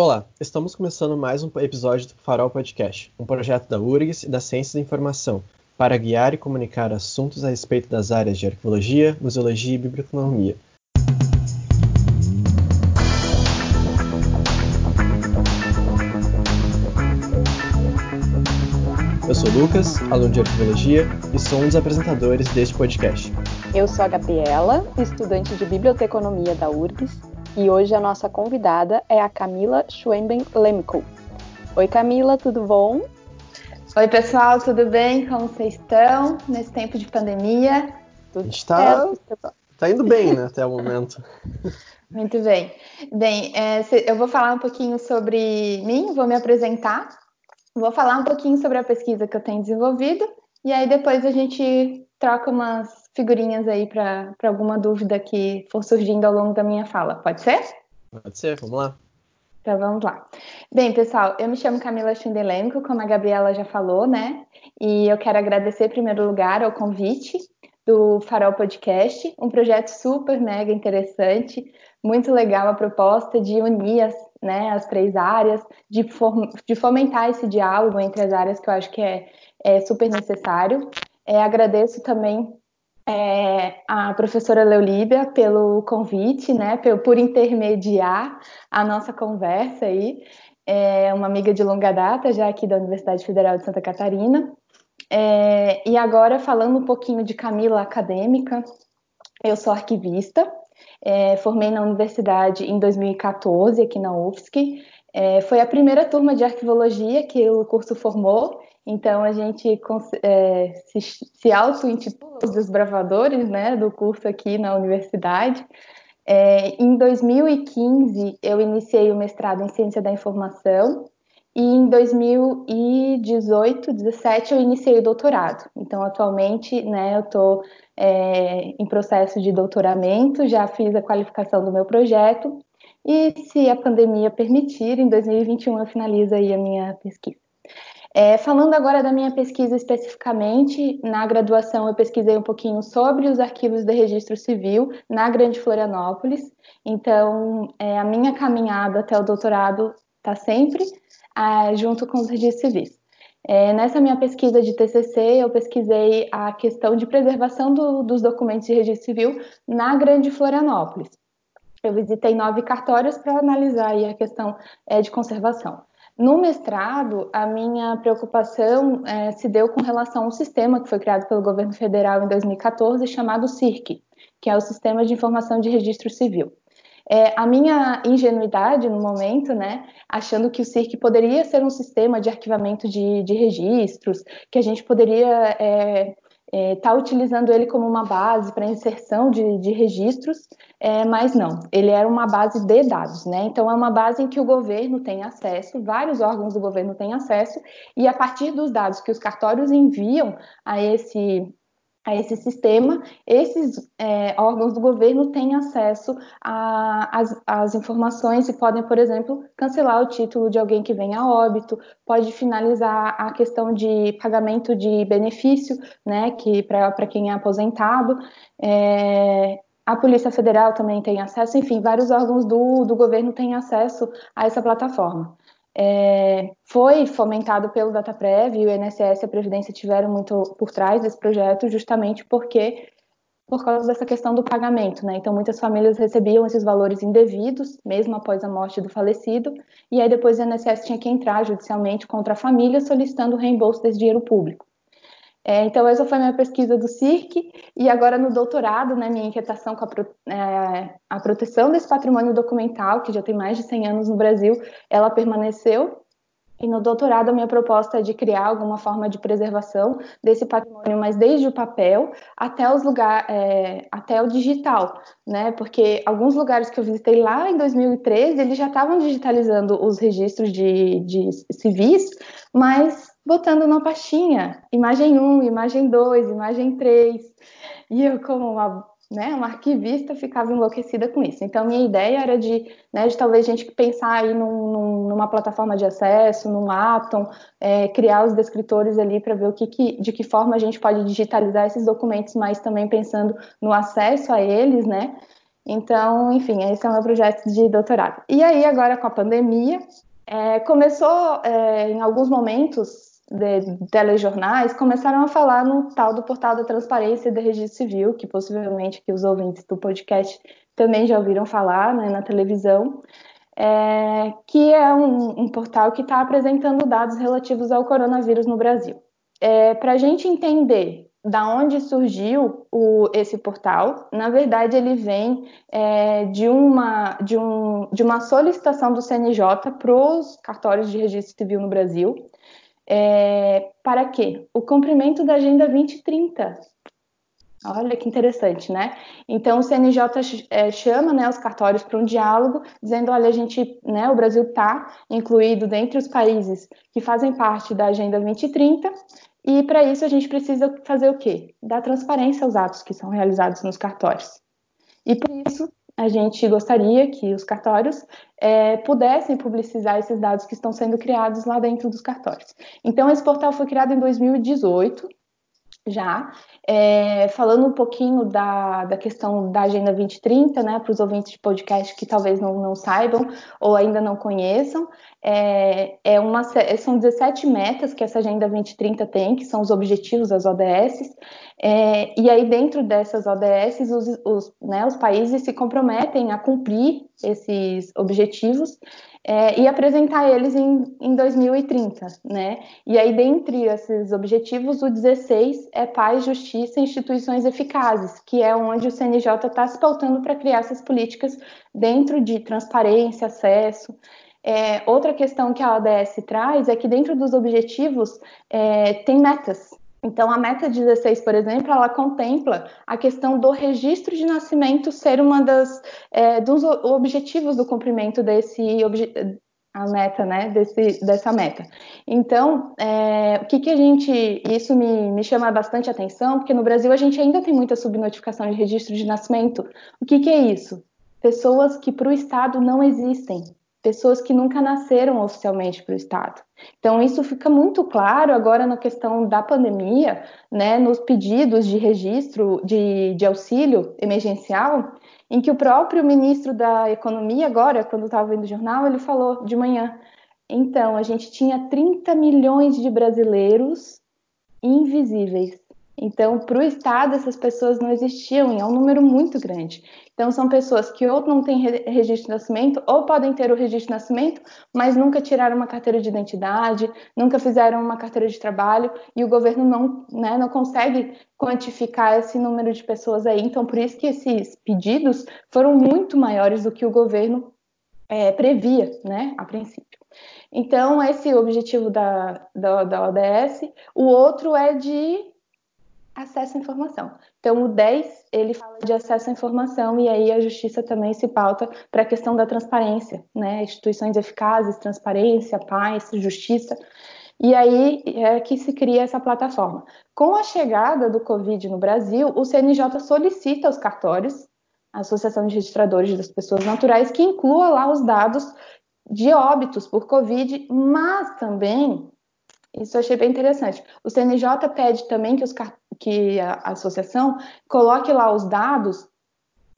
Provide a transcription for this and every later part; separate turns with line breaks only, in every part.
Olá, estamos começando mais um episódio do Farol Podcast, um projeto da URGS e da Ciência da Informação, para guiar e comunicar assuntos a respeito das áreas de arqueologia, museologia e biblioteconomia. Eu sou Lucas, aluno de arqueologia, e sou um dos apresentadores deste podcast.
Eu sou a Gabriela, estudante de biblioteconomia da URGS, e hoje a nossa convidada é a Camila Schwemben Lemko. Oi Camila, tudo bom?
Oi pessoal, tudo bem? Como vocês estão nesse tempo de pandemia?
Tudo está tá indo bem, né, até o momento.
Muito bem. Bem, é, eu vou falar um pouquinho sobre mim, vou me apresentar, vou falar um pouquinho sobre a pesquisa que eu tenho desenvolvido e aí depois a gente troca umas figurinhas aí para alguma dúvida que for surgindo ao longo da minha fala. Pode ser?
Pode ser, vamos lá.
Então vamos lá. Bem, pessoal, eu me chamo Camila Chindelenko, como a Gabriela já falou, né? E eu quero agradecer em primeiro lugar ao convite do Farol Podcast, um projeto super mega interessante, muito legal a proposta de unir as, né, as três áreas, de, de fomentar esse diálogo entre as áreas que eu acho que é, é super necessário. É, agradeço também é, a professora Leolíbia pelo convite, né, por, intermediar a nossa conversa aí. É uma amiga de longa data, já aqui da Universidade Federal de Santa Catarina. É, e agora, falando um pouquinho de Camila acadêmica, eu sou arquivista, é, formei na universidade em 2014, aqui na UFSC. É, foi a primeira turma de arquivologia que o curso formou, então a gente é, se, se auto-intitula os desbravadores né, do curso aqui na universidade. É, em 2015, eu iniciei o mestrado em Ciência da Informação e em 2018, 17 eu iniciei o doutorado. Então, atualmente, né, eu estou é, em processo de doutoramento, já fiz a qualificação do meu projeto e, se a pandemia permitir, em 2021 eu finalizo aí a minha pesquisa. É, falando agora da minha pesquisa especificamente, na graduação eu pesquisei um pouquinho sobre os arquivos de registro civil na Grande Florianópolis. Então, é, a minha caminhada até o doutorado está sempre é, junto com os registros civis. É, nessa minha pesquisa de TCC, eu pesquisei a questão de preservação do, dos documentos de registro civil na Grande Florianópolis. Eu visitei nove cartórios para analisar a questão é, de conservação. No mestrado, a minha preocupação é, se deu com relação ao sistema que foi criado pelo governo federal em 2014, chamado CIRC, que é o Sistema de Informação de Registro Civil. É, a minha ingenuidade no momento, né, achando que o CIRC poderia ser um sistema de arquivamento de, de registros, que a gente poderia estar é, é, tá utilizando ele como uma base para inserção de, de registros, é, mas não, ele era uma base de dados, né? Então é uma base em que o governo tem acesso, vários órgãos do governo têm acesso, e a partir dos dados que os cartórios enviam a esse a esse sistema, esses é, órgãos do governo têm acesso às informações e podem, por exemplo, cancelar o título de alguém que vem a óbito, pode finalizar a questão de pagamento de benefício, né, que para quem é aposentado. É, a Polícia Federal também tem acesso, enfim, vários órgãos do, do governo têm acesso a essa plataforma é, foi fomentado pelo DataPrev e o INSS e a Previdência tiveram muito por trás desse projeto, justamente porque por causa dessa questão do pagamento, né? Então muitas famílias recebiam esses valores indevidos, mesmo após a morte do falecido, e aí depois o INSS tinha que entrar judicialmente contra a família solicitando o reembolso desse dinheiro público. É, então, essa foi minha pesquisa do CIRC, e agora no doutorado, né, minha inquietação com a, é, a, proteção desse patrimônio documental, que já tem mais de 100 anos no Brasil, ela permaneceu. E no doutorado, a minha proposta é de criar alguma forma de preservação desse patrimônio, mas desde o papel até os lugares, é, até o digital, né? Porque alguns lugares que eu visitei lá em 2013, eles já estavam digitalizando os registros de, de civis, mas botando na pastinha, imagem 1, imagem 2, imagem 3. E eu, como uma, né, uma arquivista, ficava enlouquecida com isso. Então, minha ideia era de, né, de talvez a gente pensar aí num, num, numa plataforma de acesso, num Atom, é, criar os descritores ali para ver o que, que, de que forma a gente pode digitalizar esses documentos, mas também pensando no acesso a eles, né? Então, enfim, esse é o meu projeto de doutorado. E aí, agora com a pandemia, é, começou é, em alguns momentos de telejornais começaram a falar no tal do portal da transparência do registro civil, que possivelmente que os ouvintes do podcast também já ouviram falar né, na televisão, é, que é um, um portal que está apresentando dados relativos ao coronavírus no Brasil. É, Para a gente entender da onde surgiu o, esse portal. Na verdade, ele vem é, de, uma, de, um, de uma solicitação do CNJ para os cartórios de registro civil no Brasil. É, para quê? O cumprimento da Agenda 2030. Olha que interessante, né? Então o CNJ é, chama né, os cartórios para um diálogo, dizendo, olha, a gente, né, o Brasil está incluído dentre os países que fazem parte da Agenda 2030 e para isso a gente precisa fazer o quê? Dar transparência aos atos que são realizados nos cartórios. E por isso a gente gostaria que os cartórios é, pudessem publicizar esses dados que estão sendo criados lá dentro dos cartórios. Então esse portal foi criado em 2018 já, é, falando um pouquinho da, da questão da Agenda 2030, né, para os ouvintes de podcast que talvez não, não saibam ou ainda não conheçam, é, é uma, são 17 metas que essa Agenda 2030 tem, que são os objetivos das ODS, é, e aí dentro dessas ODS, os, os, né, os países se comprometem a cumprir esses objetivos é, e apresentar eles em, em 2030, né? E aí, dentre esses objetivos, o 16 é paz, justiça e instituições eficazes, que é onde o CNJ está se pautando para criar essas políticas dentro de transparência, acesso. É, outra questão que a ODS traz é que dentro dos objetivos é, tem metas, então, a meta 16, por exemplo, ela contempla a questão do registro de nascimento ser uma das é, dos objetivos do cumprimento desse a meta, né, desse, dessa meta. Então, é, o que, que a gente, isso me, me chama bastante atenção, porque no Brasil a gente ainda tem muita subnotificação de registro de nascimento. O que, que é isso? Pessoas que para o Estado não existem, pessoas que nunca nasceram oficialmente para o Estado. Então, isso fica muito claro agora na questão da pandemia, né, nos pedidos de registro de, de auxílio emergencial, em que o próprio ministro da Economia, agora, quando estava vendo o jornal, ele falou de manhã. Então, a gente tinha 30 milhões de brasileiros invisíveis. Então, para o Estado, essas pessoas não existiam, e é um número muito grande. Então, são pessoas que ou não têm registro de nascimento, ou podem ter o registro de nascimento, mas nunca tiraram uma carteira de identidade, nunca fizeram uma carteira de trabalho, e o governo não, né, não consegue quantificar esse número de pessoas aí. Então, por isso que esses pedidos foram muito maiores do que o governo é, previa, né, a princípio. Então, esse é o objetivo da, da, da ODS. O outro é de acesso à informação. Então, o 10, ele fala de acesso à informação e aí a justiça também se pauta para a questão da transparência, né? Instituições eficazes, transparência, paz, justiça. E aí é que se cria essa plataforma. Com a chegada do Covid no Brasil, o CNJ solicita aos cartórios, a Associação de Registradores das Pessoas Naturais, que inclua lá os dados de óbitos por Covid, mas também isso eu achei bem interessante. O CNJ pede também que, os, que a, a associação coloque lá os dados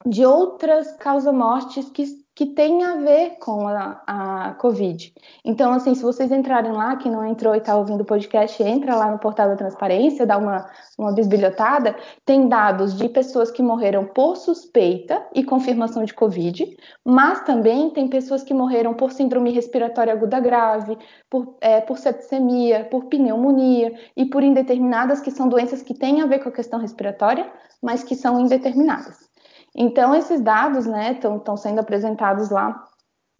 de outras causa-mortes que que tem a ver com a, a, Covid. Então, assim, se vocês entrarem lá, que não entrou e está ouvindo o podcast, entra lá no portal da transparência, dá uma, uma bisbilhotada, tem dados de pessoas que morreram por suspeita e confirmação de Covid, mas também tem pessoas que morreram por síndrome respiratória aguda grave, por, é, por septicemia, por pneumonia e por indeterminadas, que são doenças que têm a ver com a questão respiratória, mas que são indeterminadas. Então, esses dados estão né, sendo apresentados lá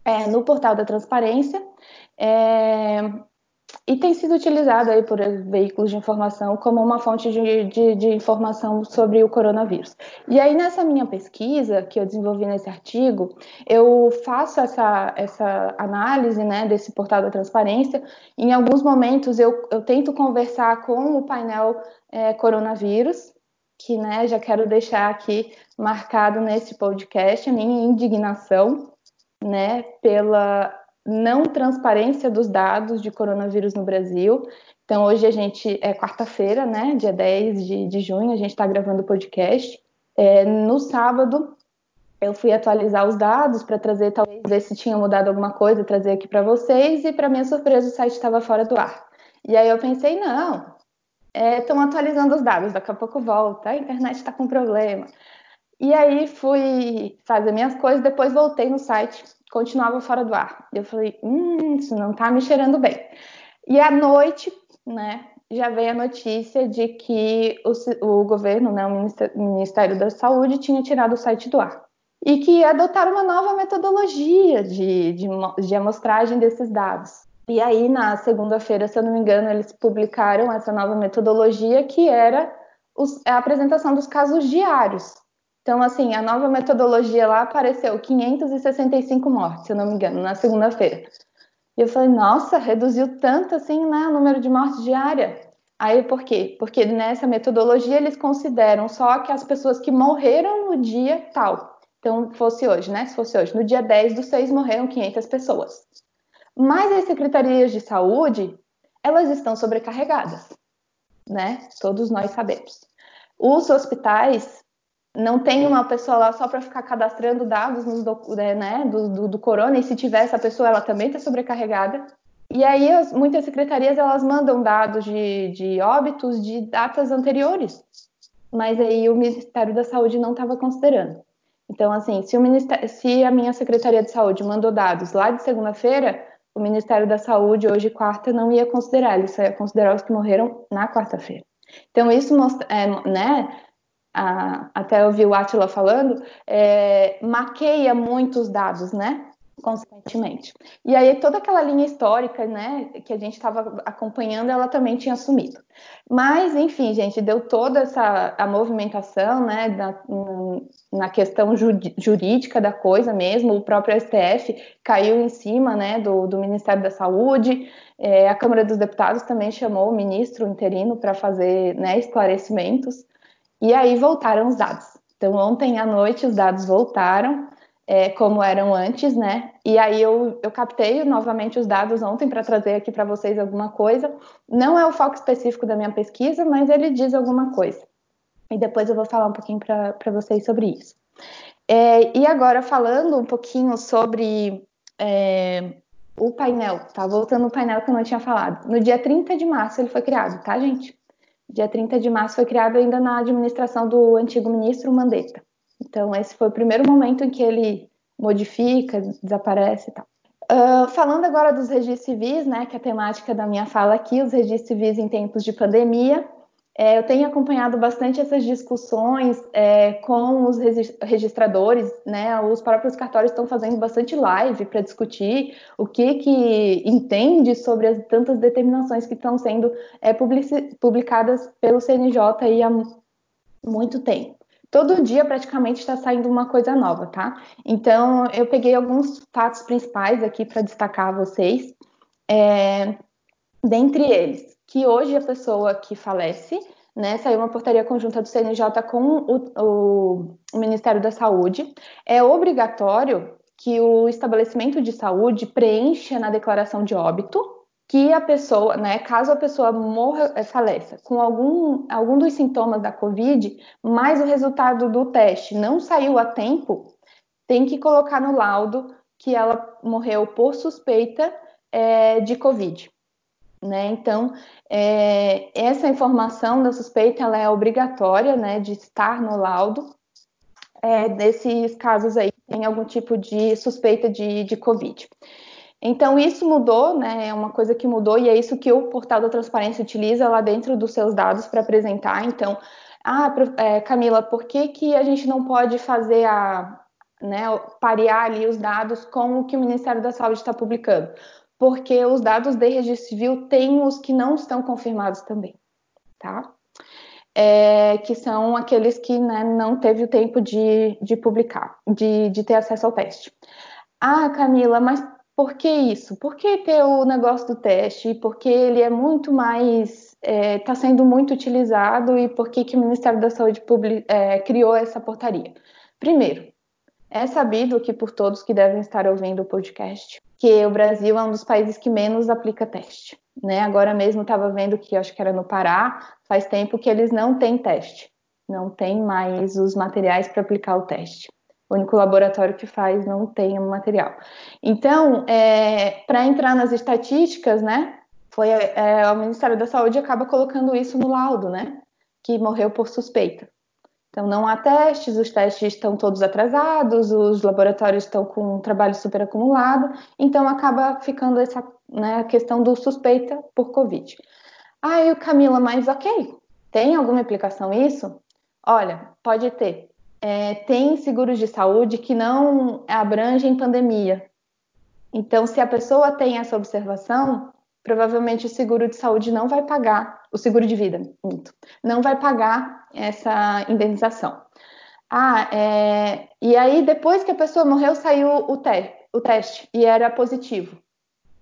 é, no portal da transparência é, e tem sido utilizado aí por veículos de informação como uma fonte de, de, de, informação sobre o coronavírus. E aí, nessa minha pesquisa que eu desenvolvi nesse artigo, eu faço essa, essa análise né, desse portal da transparência. Em alguns momentos, eu, eu tento conversar com o painel é, coronavírus, que né, já quero deixar aqui marcado nesse podcast a minha indignação né, pela não transparência dos dados de coronavírus no Brasil. Então, hoje a gente é quarta-feira, né, dia 10 de, de junho, a gente está gravando o podcast. É, no sábado, eu fui atualizar os dados para trazer, talvez ver se tinha mudado alguma coisa, trazer aqui para vocês, e para minha surpresa o site estava fora do ar. E aí eu pensei, não, estão é, atualizando os dados, daqui a pouco volta, a internet está com problema. E aí fui fazer minhas coisas, depois voltei no site, continuava fora do ar. Eu falei, hum, isso não está me cheirando bem. E à noite, né, já veio a notícia de que o, o governo, né, o Ministério da Saúde, tinha tirado o site do ar e que adotaram uma nova metodologia de, de, de amostragem desses dados. E aí, na segunda-feira, se eu não me engano, eles publicaram essa nova metodologia que era os, a apresentação dos casos diários. Então, assim, a nova metodologia lá apareceu 565 mortes, se eu não me engano, na segunda-feira. E eu falei, nossa, reduziu tanto assim, né, o número de mortes diária. Aí por quê? Porque nessa metodologia eles consideram só que as pessoas que morreram no dia tal. Então, fosse hoje, né? Se fosse hoje, no dia 10 do 6 morreram 500 pessoas. Mas as secretarias de saúde, elas estão sobrecarregadas, né? Todos nós sabemos. Os hospitais não tem uma pessoa lá só para ficar cadastrando dados do, né, do, do, do, corona, e se tiver essa pessoa, ela também está sobrecarregada. E aí, as, muitas secretarias, elas mandam dados de, de óbitos de datas anteriores, mas aí o Ministério da Saúde não estava considerando. Então, assim, se, se, a minha Secretaria de Saúde mandou dados lá de segunda-feira, o Ministério da Saúde, hoje, quarta, não ia considerar, ele só ia considerar os que morreram na quarta-feira. Então, isso mostra, é, né, a, até eu vi o Atila falando, é, maqueia muitos dados, né? Consequentemente. E aí toda aquela linha histórica, né, que a gente estava acompanhando, ela também tinha sumido. Mas, enfim, gente, deu toda essa a movimentação, né, na, na questão jurídica da coisa mesmo, o próprio STF caiu em cima, né, do, do Ministério da Saúde, é, a Câmara dos Deputados também chamou o ministro interino para fazer, né, esclarecimentos, e aí voltaram os dados. Então, ontem à noite os dados voltaram, é, como eram antes, né? E aí eu, eu captei novamente os dados ontem para trazer aqui para vocês alguma coisa. Não é o foco específico da minha pesquisa, mas ele diz alguma coisa. E depois eu vou falar um pouquinho para vocês sobre isso. É, e agora falando um pouquinho sobre é, o painel, tá? Voltando no painel que eu não tinha falado. No dia 30 de março ele foi criado, tá, gente? Dia 30 de março foi criado ainda na administração do antigo ministro Mandetta. Então, esse foi o primeiro momento em que ele modifica, desaparece e tal. Uh, falando agora dos registros civis, né, que é a temática da minha fala aqui, os registros civis em tempos de pandemia, é, eu tenho acompanhado bastante essas discussões é, com os registradores, né? Os próprios cartórios estão fazendo bastante live para discutir o que que entende sobre as tantas determinações que estão sendo é, publicadas pelo CNJ há muito tempo todo dia praticamente está saindo uma coisa nova, tá? Então, eu peguei alguns fatos principais aqui para destacar a vocês. É, dentre eles, que hoje a pessoa que falece, né, saiu uma portaria conjunta do CNJ com o, o, o Ministério da Saúde, é obrigatório que o estabelecimento de saúde preencha na declaração de óbito que a pessoa, né, caso a pessoa morra, é, faleça com algum, algum dos sintomas da Covid, mas o resultado do teste não saiu a tempo, tem que colocar no laudo que ela morreu por suspeita é, de Covid. Né? Então, é, essa informação da suspeita ela é obrigatória né, de estar no laudo é, desses casos aí que tem algum tipo de suspeita de, de Covid. Então, isso mudou, né? É uma coisa que mudou e é isso que o portal da transparência utiliza lá dentro dos seus dados para apresentar. Então, ah, é, Camila, por que, que a gente não pode fazer a, né, parear ali os dados com o que o Ministério da Saúde está publicando? Porque os dados de registro civil têm os que não estão confirmados também, tá? É, que são aqueles que né, não teve o tempo de, de publicar, de, de ter acesso ao teste. Ah, Camila, mas por que isso? Por que ter o negócio do teste? Porque ele é muito mais. Está é, tá sendo muito utilizado e por que, que o Ministério da Saúde é, criou essa portaria? Primeiro, é sabido que por todos que devem estar ouvindo o podcast, que o Brasil é um dos países que menos aplica teste. Né? Agora mesmo estava vendo que acho que era no Pará, faz tempo que eles não têm teste, não tem mais os materiais para aplicar o teste. O único laboratório que faz não tem o material. Então, é, para entrar nas estatísticas, né, foi é, o Ministério da Saúde acaba colocando isso no laudo, né, que morreu por suspeita. Então, não há testes, os testes estão todos atrasados, os laboratórios estão com um trabalho super acumulado, então acaba ficando essa né, questão do suspeita por Covid. Ah, eu, Camila, mas ok, tem alguma implicação isso? Olha, pode ter. É, tem seguros de saúde que não abrangem pandemia. Então, se a pessoa tem essa observação, provavelmente o seguro de saúde não vai pagar, o seguro de vida, muito, não vai pagar essa indenização. Ah, é, e aí depois que a pessoa morreu, saiu o, te o teste e era positivo,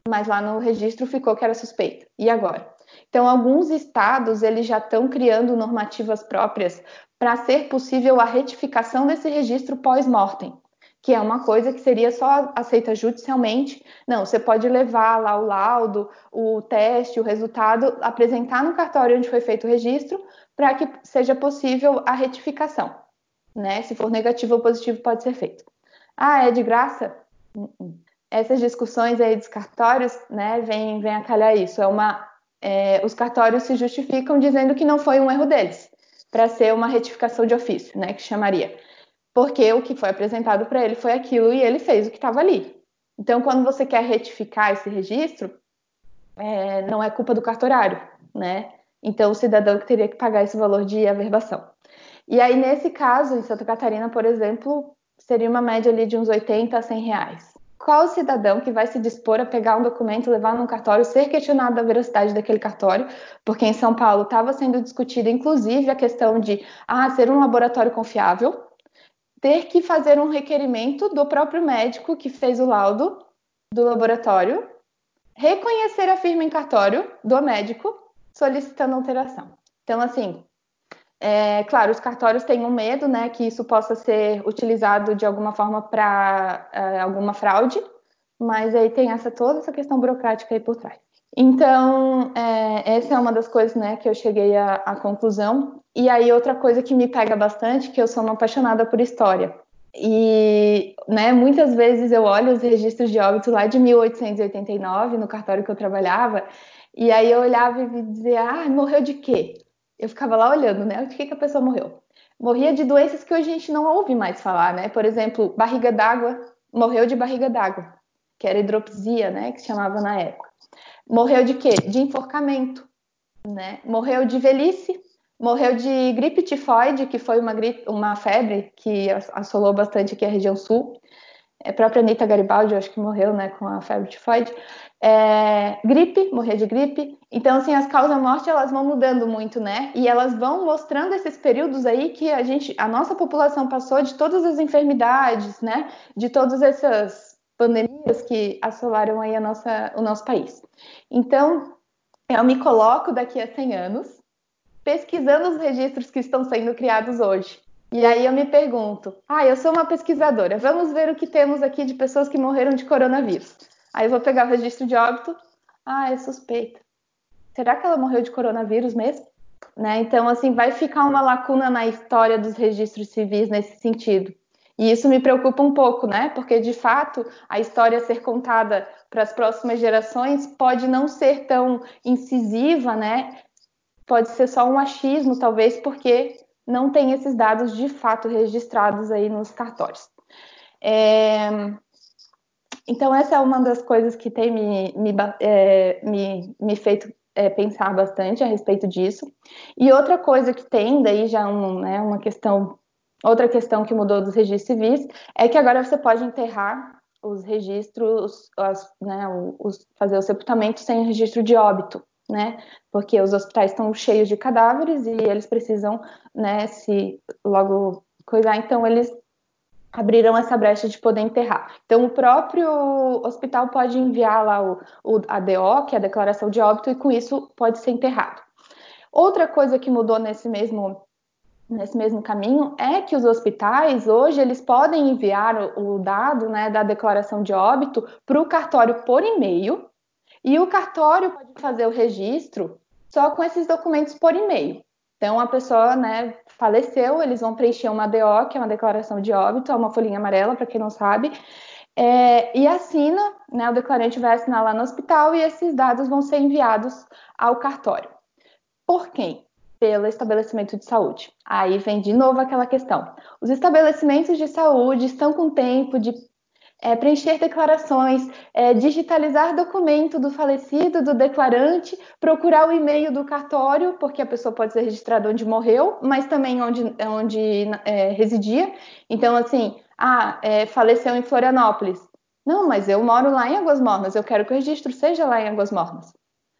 mas lá no registro ficou que era suspeito. E agora? Então, alguns estados eles já estão criando normativas próprias para ser possível a retificação desse registro pós-mortem que é uma coisa que seria só aceita judicialmente. Não, você pode levar lá o laudo, o teste, o resultado, apresentar no cartório onde foi feito o registro, para que seja possível a retificação. Né? Se for negativo ou positivo, pode ser feito. Ah, é de graça? Uh -uh. Essas discussões aí dos cartórios, né, vem, vem a calhar isso. É uma, é, os cartórios se justificam dizendo que não foi um erro deles, para ser uma retificação de ofício, né, que chamaria porque o que foi apresentado para ele foi aquilo e ele fez o que estava ali. Então, quando você quer retificar esse registro, é, não é culpa do cartorário, né? Então, o cidadão que teria que pagar esse valor de averbação. E aí, nesse caso, em Santa Catarina, por exemplo, seria uma média ali de uns 80 a 100 reais. Qual cidadão que vai se dispor a pegar um documento, levar num cartório, ser questionado da veracidade daquele cartório? Porque em São Paulo estava sendo discutida, inclusive, a questão de ah, ser um laboratório confiável, ter que fazer um requerimento do próprio médico que fez o laudo do laboratório, reconhecer a firma em cartório do médico solicitando alteração. Então, assim, é, claro, os cartórios têm um medo, né, que isso possa ser utilizado de alguma forma para é, alguma fraude, mas aí tem essa toda essa questão burocrática aí por trás. Então, é, essa é uma das coisas, né, que eu cheguei à, conclusão. E aí, outra coisa que me pega bastante, que eu sou uma apaixonada por história. E, né, muitas vezes eu olho os registros de óbito lá de 1889, no cartório que eu trabalhava, e aí eu olhava e dizia, ah, morreu de quê? Eu ficava lá olhando, né, de que, que a pessoa morreu? Morria de doenças que hoje a gente não ouve mais falar, né? Por exemplo, barriga d'água, morreu de barriga d'água, que era hidropisia, né, que chamava na época. Morreu de quê? De enforcamento, né? Morreu de velhice, morreu de gripe tifoide, que foi uma, gripe, uma febre que assolou bastante aqui a região sul. É, a própria Anitta Garibaldi, acho que morreu, né, com a febre tifoide. É, gripe, morrer de gripe. Então, assim, as causas-morte, elas vão mudando muito, né? E elas vão mostrando esses períodos aí que a gente, a nossa população passou de todas as enfermidades, né? De todas essas pandemias que assolaram aí a nossa, o nosso país. Então, eu me coloco daqui a 100 anos pesquisando os registros que estão sendo criados hoje. E aí eu me pergunto: ah, eu sou uma pesquisadora, vamos ver o que temos aqui de pessoas que morreram de coronavírus. Aí eu vou pegar o registro de óbito, ah, é suspeita. Será que ela morreu de coronavírus mesmo? Né? Então, assim, vai ficar uma lacuna na história dos registros civis nesse sentido. E isso me preocupa um pouco, né? Porque de fato a história a ser contada para as próximas gerações pode não ser tão incisiva, né? Pode ser só um achismo, talvez, porque não tem esses dados de fato registrados aí nos cartórios. É... Então, essa é uma das coisas que tem me, me, é, me, me feito é, pensar bastante a respeito disso. E outra coisa que tem, daí já um, né, uma questão Outra questão que mudou dos registros civis é que agora você pode enterrar os registros, as, né, os, fazer o sepultamento sem registro de óbito, né? Porque os hospitais estão cheios de cadáveres e eles precisam, né, se logo coisar, então eles abriram essa brecha de poder enterrar. Então, o próprio hospital pode enviar lá o, o, a DO, que é a declaração de óbito, e com isso pode ser enterrado. Outra coisa que mudou nesse mesmo nesse mesmo caminho é que os hospitais hoje eles podem enviar o, o dado né, da declaração de óbito para o cartório por e-mail e o cartório pode fazer o registro só com esses documentos por e-mail. Então, a pessoa né, faleceu, eles vão preencher uma DO, que é uma declaração de óbito, é uma folhinha amarela, para quem não sabe, é, e assina, né, o declarante vai assinar lá no hospital e esses dados vão ser enviados ao cartório. Por quem? Pelo estabelecimento de saúde. Aí vem de novo aquela questão. Os estabelecimentos de saúde estão com tempo de é, preencher declarações, é, digitalizar documento do falecido, do declarante, procurar o e-mail do cartório, porque a pessoa pode ser registrada onde morreu, mas também onde, onde é, residia. Então, assim, ah, é, faleceu em Florianópolis. Não, mas eu moro lá em Águas Mornas, eu quero que o registro seja lá em Águas Mornas.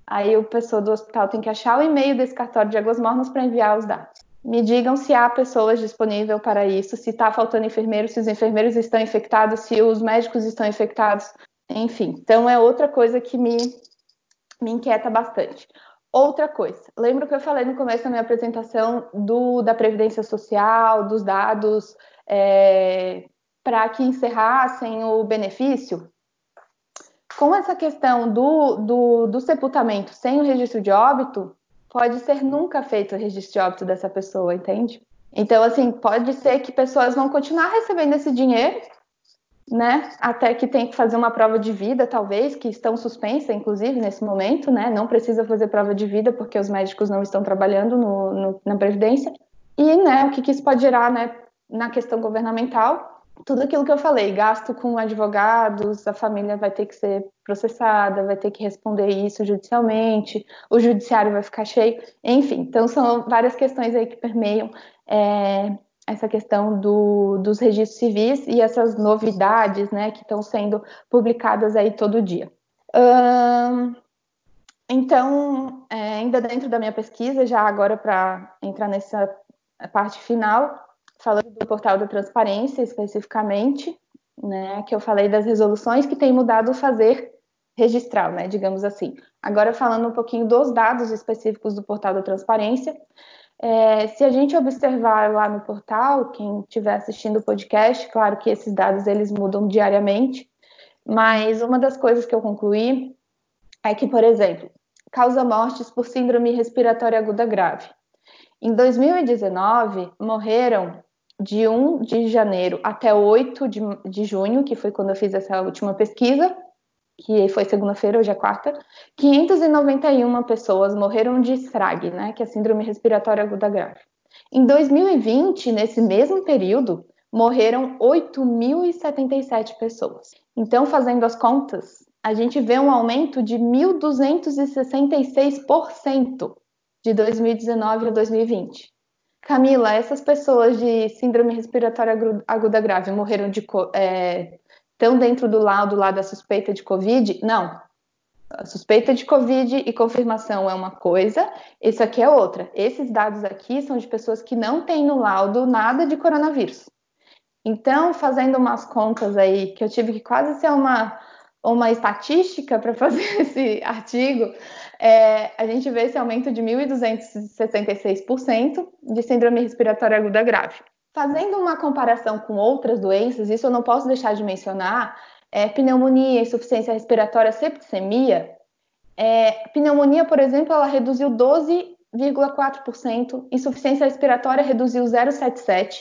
Aí o pessoa do hospital tem que achar o e-mail desse cartório de Águas Mornas para enviar os dados. Me digam se há pessoas disponíveis para isso, se está faltando enfermeiros, se os enfermeiros estão infectados, se os médicos estão infectados, enfim. Então é outra coisa que me, me inquieta bastante. Outra coisa, lembro que eu falei no começo da minha apresentação do, da Previdência Social, dos dados é, para que encerrassem o benefício? Com essa questão do, do, do sepultamento sem o registro de óbito, pode ser nunca feito o registro de óbito dessa pessoa, entende? Então, assim, pode ser que pessoas vão continuar recebendo esse dinheiro, né? Até que tem que fazer uma prova de vida, talvez, que estão suspensas, inclusive, nesse momento, né? Não precisa fazer prova de vida porque os médicos não estão trabalhando no, no, na Previdência. E, né, o que, que isso pode gerar, né, na questão governamental? Tudo aquilo que eu falei, gasto com advogados, a família vai ter que ser processada, vai ter que responder isso judicialmente, o judiciário vai ficar cheio, enfim. Então, são várias questões aí que permeiam é, essa questão do, dos registros civis e essas novidades, né, que estão sendo publicadas aí todo dia. Hum, então, é, ainda dentro da minha pesquisa, já agora para entrar nessa parte final, falando do portal da transparência especificamente, né, que eu falei das resoluções que tem mudado o fazer registral, né, digamos assim. Agora falando um pouquinho dos dados específicos do portal da transparência, é, se a gente observar lá no portal, quem estiver assistindo o podcast, claro que esses dados eles mudam diariamente, mas uma das coisas que eu concluí é que, por exemplo, causa mortes por síndrome respiratória aguda grave. Em 2019, morreram de 1 de janeiro até 8 de, de junho, que foi quando eu fiz essa última pesquisa, que foi segunda-feira, hoje é quarta, 591 pessoas morreram de SRAG, né, que é Síndrome Respiratória Aguda Grave. Em 2020, nesse mesmo período, morreram 8.077 pessoas. Então, fazendo as contas, a gente vê um aumento de 1.266% de 2019 a 2020. Camila, essas pessoas de síndrome respiratória aguda grave morreram de é, estão dentro do laudo lá da suspeita de Covid? Não. A suspeita de Covid e confirmação é uma coisa, isso aqui é outra. Esses dados aqui são de pessoas que não têm no laudo nada de coronavírus. Então, fazendo umas contas aí, que eu tive que quase ser uma, uma estatística para fazer esse artigo, é, a gente vê esse aumento de 1.266% de síndrome respiratória aguda grave. Fazendo uma comparação com outras doenças, isso eu não posso deixar de mencionar, é, pneumonia, insuficiência respiratória, septicemia. É, pneumonia, por exemplo, ela reduziu 12,4%, insuficiência respiratória reduziu 0,77%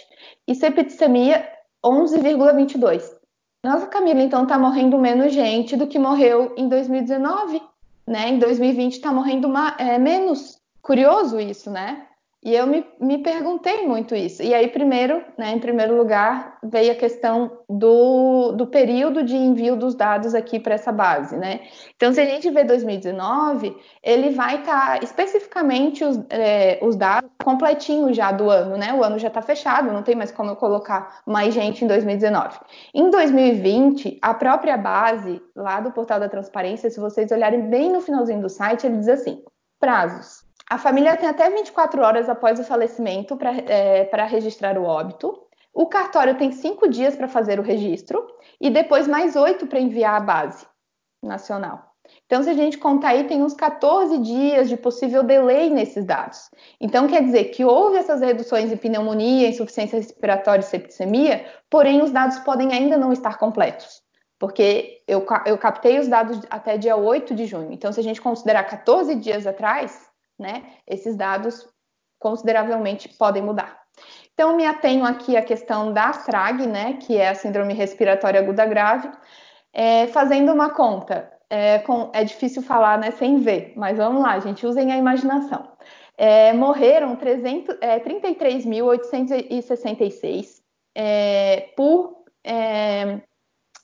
e septicemia 11,22%. Nossa, Camila, então tá morrendo menos gente do que morreu em 2019 né? Em 2020 está morrendo uma, é, menos. Curioso isso, né? E eu me, me perguntei muito isso. E aí, primeiro, né, em primeiro lugar, veio a questão do, do período de envio dos dados aqui para essa base, né? Então, se a gente vê 2019, ele vai estar tá, especificamente os, é, os dados completinhos já do ano, né? O ano já está fechado, não tem mais como eu colocar mais gente em 2019. Em 2020, a própria base lá do portal da transparência, se vocês olharem bem no finalzinho do site, ele diz assim: prazos a família tem até 24 horas após o falecimento para é, registrar o óbito. O cartório tem cinco dias para fazer o registro e depois mais oito para enviar à base nacional. Então, se a gente contar aí, tem uns 14 dias de possível delay nesses dados. Então, quer dizer que houve essas reduções em pneumonia, insuficiência respiratória e septicemia, porém os dados podem ainda não estar completos. Porque eu, eu captei os dados até dia 8 de junho. Então, se a gente considerar 14 dias atrás, né? Esses dados consideravelmente podem mudar. Então, me atenho aqui à questão da SRAG, né, que é a Síndrome Respiratória Aguda Grave, é, fazendo uma conta. É, com, é, difícil falar né, sem ver, mas vamos lá, gente, usem a imaginação. É, morreram 33.866 é, é, por é,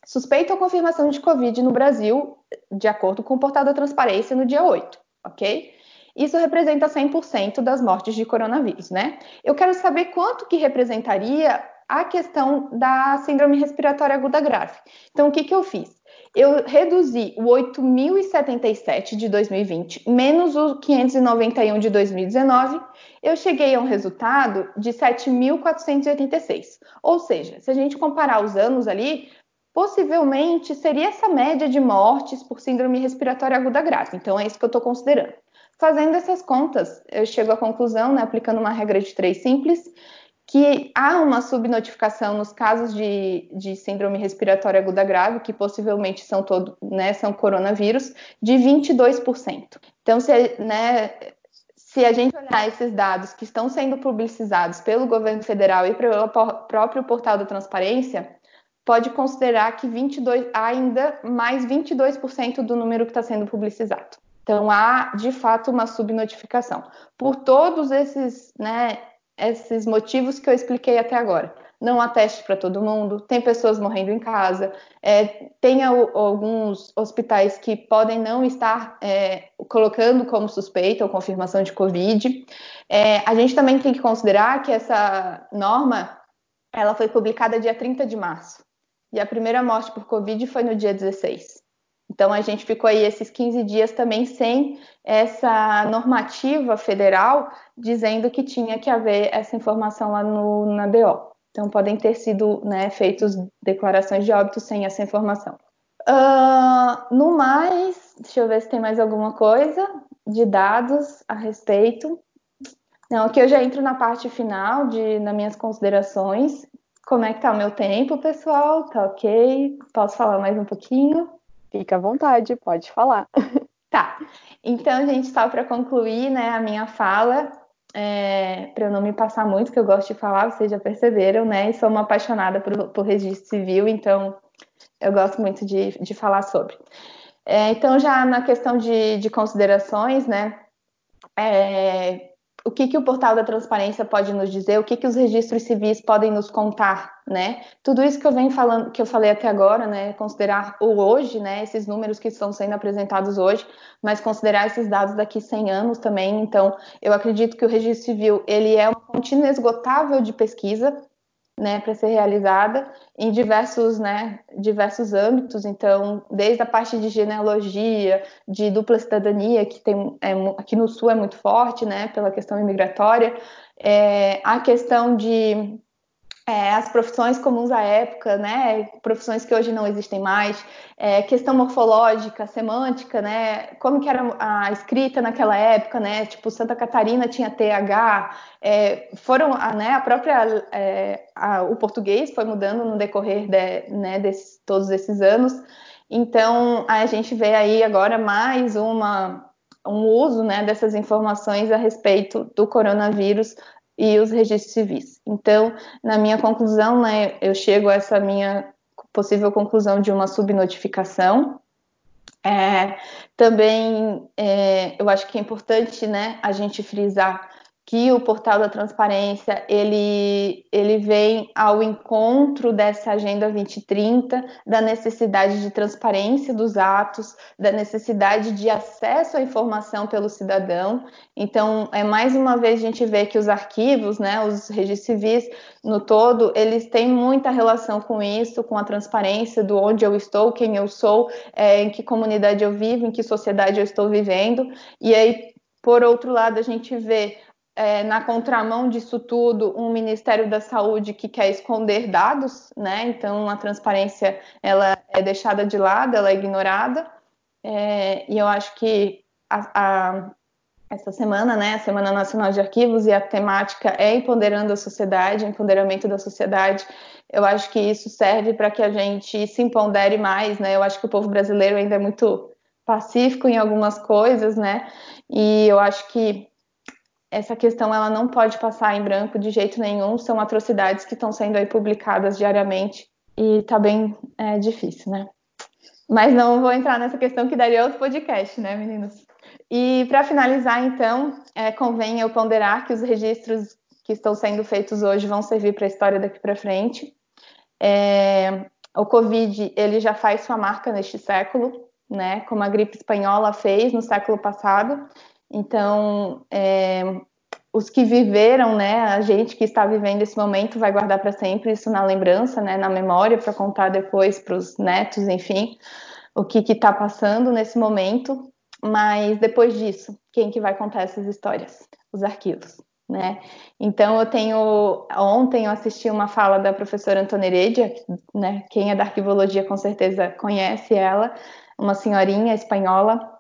suspeita ou confirmação de Covid no Brasil, de acordo com o portal da transparência, no dia 8, ok? Isso representa 100% das mortes de coronavírus, né? Eu quero saber quanto que representaria a questão da síndrome respiratória aguda grave. Então, o que, que eu fiz? Eu reduzi o 8.077 de 2020 menos o 591 de 2019, eu cheguei a um resultado de 7.486. Ou seja, se a gente comparar os anos ali, possivelmente seria essa média de mortes por síndrome respiratória aguda grave. Então, é isso que eu estou considerando. Fazendo essas contas, eu chego à conclusão, né, aplicando uma regra de três simples, que há uma subnotificação nos casos de, de síndrome respiratória aguda grave, que possivelmente são, todo, né, são coronavírus, de 22%. Então, se, né, se a gente olhar esses dados que estão sendo publicizados pelo governo federal e pelo próprio portal da transparência, pode considerar que 22, ainda mais 22% do número que está sendo publicizado. Então há de fato uma subnotificação. Por todos esses, né, esses motivos que eu expliquei até agora. Não há teste para todo mundo, tem pessoas morrendo em casa, é, tem alguns hospitais que podem não estar é, colocando como suspeita ou confirmação de Covid. É, a gente também tem que considerar que essa norma ela foi publicada dia 30 de março e a primeira morte por Covid foi no dia 16. Então a gente ficou aí esses 15 dias também sem essa normativa federal dizendo que tinha que haver essa informação lá no, na DO. Então podem ter sido né, feitos declarações de óbito sem essa informação. Uh, no mais, deixa eu ver se tem mais alguma coisa de dados a respeito. Não, aqui eu já entro na parte final de nas minhas considerações. Como é que tá o meu tempo, pessoal? Tá ok? Posso falar mais um pouquinho?
Fica à vontade, pode falar.
Tá. Então, gente, só para concluir, né, a minha fala, é, para eu não me passar muito, que eu gosto de falar, vocês já perceberam, né? E sou uma apaixonada por, por registro civil, então eu gosto muito de, de falar sobre. É, então, já na questão de, de considerações, né? É, o que, que o portal da transparência pode nos dizer, o que, que os registros civis podem nos contar, né? Tudo isso que eu venho falando, que eu falei até agora, né? Considerar o hoje, né? Esses números que estão sendo apresentados hoje, mas considerar esses dados daqui 100 anos também. Então, eu acredito que o registro civil ele é uma fonte inesgotável de pesquisa, né, para ser realizada em diversos, né, diversos âmbitos. Então, desde a parte de genealogia, de dupla cidadania, que tem é, aqui no Sul é muito forte, né, pela questão imigratória, é, a questão de é, as profissões comuns à época, né, profissões que hoje não existem mais, é, questão morfológica, semântica, né, como que era a escrita naquela época, né, tipo Santa Catarina tinha TH, é, foram, a, né, a própria, é, a, o português foi mudando no decorrer de, né, desses, todos esses anos, então a gente vê aí agora mais uma um uso né, dessas informações a respeito do coronavírus e os registros civis. Então, na minha conclusão, né, eu chego a essa minha possível conclusão de uma subnotificação. É, também é, eu acho que é importante né, a gente frisar que o portal da transparência ele, ele vem ao encontro dessa agenda 2030, da necessidade de transparência dos atos, da necessidade de acesso à informação pelo cidadão. Então, é mais uma vez a gente vê que os arquivos, né, os registros civis no todo, eles têm muita relação com isso, com a transparência do onde eu estou, quem eu sou, é, em que comunidade eu vivo, em que sociedade eu estou vivendo. E aí, por outro lado, a gente vê é, na contramão disso tudo, um Ministério da Saúde que quer esconder dados, né? Então a transparência ela é deixada de lado, ela é ignorada. É, e eu acho que a, a, essa semana, né, a Semana Nacional de Arquivos e a temática é empoderando a sociedade, empoderamento da sociedade. Eu acho que isso serve para que a gente se empodere mais, né? Eu acho que o povo brasileiro ainda é muito pacífico em algumas coisas, né? E eu acho que essa questão ela não pode passar em branco de jeito nenhum. São atrocidades que estão sendo aí publicadas diariamente e tá bem é, difícil, né? Mas não vou entrar nessa questão que daria outro podcast, né, meninos? E para finalizar, então, é, convém eu ponderar que os registros que estão sendo feitos hoje vão servir para a história daqui para frente. É, o Covid ele já faz sua marca neste século, né? Como a gripe espanhola fez no século passado. Então, é, os que viveram, né? A gente que está vivendo esse momento vai guardar para sempre isso na lembrança, né? Na memória para contar depois para os netos, enfim, o que está passando nesse momento. Mas depois disso, quem que vai contar essas histórias? Os arquivos né? Então eu tenho ontem eu assisti uma fala da professora Antônia Heredia, né? Quem é da arquivologia com certeza conhece ela, uma senhorinha espanhola.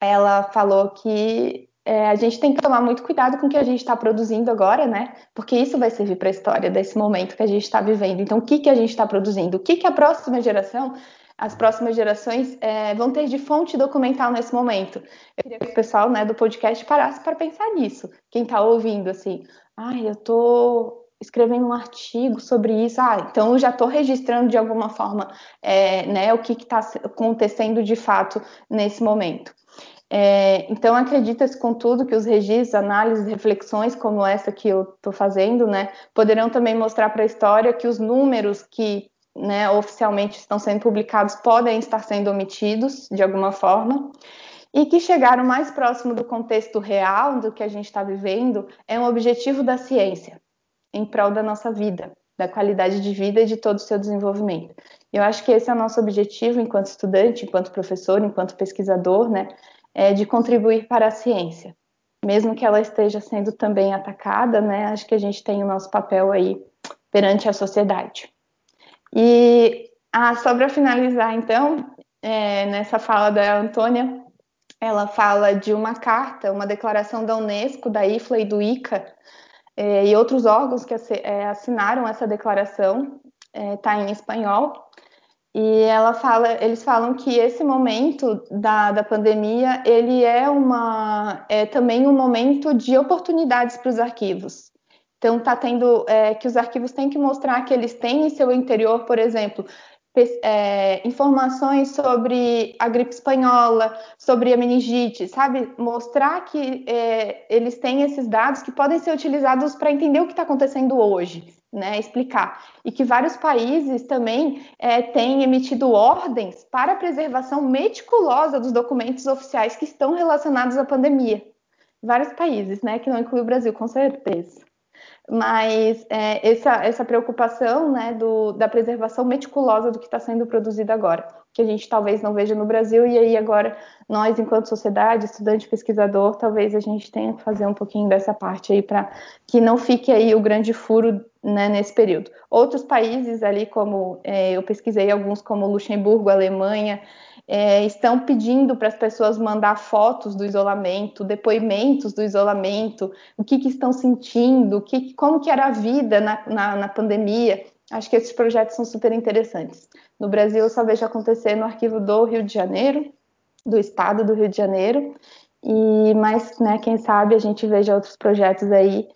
Ela falou que é, a gente tem que tomar muito cuidado com o que a gente está produzindo agora, né? Porque isso vai servir para a história desse momento que a gente está vivendo. Então, o que, que a gente está produzindo? O que, que a próxima geração as próximas gerações é, vão ter de fonte documental nesse momento. Eu queria que o pessoal né, do podcast parasse para pensar nisso. Quem está ouvindo, assim, ai, eu estou escrevendo um artigo sobre isso, ah, então eu já estou registrando de alguma forma é, né, o que está acontecendo de fato nesse momento. É, então, acredita-se, contudo, que os registros, análises, reflexões como essa que eu estou fazendo, né, poderão também mostrar para a história que os números que né, oficialmente estão sendo publicados podem estar sendo omitidos de alguma forma e que chegaram mais próximo do contexto real do que a gente está vivendo é um objetivo da ciência em prol da nossa vida, da qualidade de vida e de todo o seu desenvolvimento. Eu acho que esse é o nosso objetivo enquanto estudante, enquanto professor, enquanto pesquisador, né, é de contribuir para a ciência, mesmo que ela esteja sendo também atacada, né, acho que a gente tem o nosso papel aí perante a sociedade. E ah, só para finalizar, então, é, nessa fala da Antônia, ela fala de uma carta, uma declaração da Unesco, da IFLA e do ICA, é, e outros órgãos que é, assinaram essa declaração, está é, em espanhol, e ela fala, eles falam que esse momento da, da pandemia ele é uma é também um momento de oportunidades para os arquivos. Então, está tendo é, que os arquivos têm que mostrar que eles têm em seu interior, por exemplo, é, informações sobre a gripe espanhola, sobre a meningite, sabe? Mostrar que é, eles têm esses dados que podem ser utilizados para entender o que está acontecendo hoje, né? Explicar. E que vários países também é, têm emitido ordens para a preservação meticulosa dos documentos oficiais que estão relacionados à pandemia. Vários países, né? Que não inclui o Brasil, com certeza mas é, essa, essa preocupação né, do, da preservação meticulosa do que está sendo produzido agora, que a gente talvez não veja no Brasil, e aí agora nós, enquanto sociedade, estudante, pesquisador, talvez a gente tenha que fazer um pouquinho dessa parte aí para que não fique aí o grande furo né, nesse período. Outros países ali, como é, eu pesquisei alguns como Luxemburgo, Alemanha, é, estão pedindo para as pessoas mandar fotos do isolamento, depoimentos do isolamento, o que, que estão sentindo, que, como que era a vida na, na, na, pandemia. Acho que esses projetos são super interessantes. No Brasil, eu só vejo acontecer no arquivo do Rio de Janeiro, do Estado do Rio de Janeiro, e mais, né, quem sabe a gente veja outros projetos aí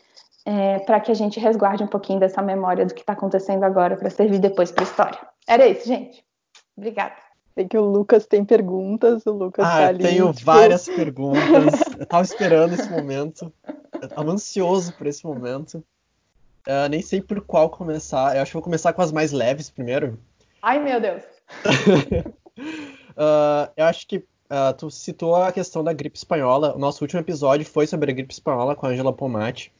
é, para que a gente resguarde um pouquinho dessa memória do que está acontecendo agora para servir depois para a história. Era isso, gente. Obrigada.
Sei que o Lucas tem perguntas, o Lucas
ah,
tá ali.
tenho tipo... várias perguntas. eu tava esperando esse momento. Eu tava ansioso por esse momento. Uh, nem sei por qual começar. Eu acho que vou começar com as mais leves primeiro.
Ai, meu Deus.
uh, eu acho que uh, tu citou a questão da gripe espanhola. O nosso último episódio foi sobre a gripe espanhola com a Angela Pomati.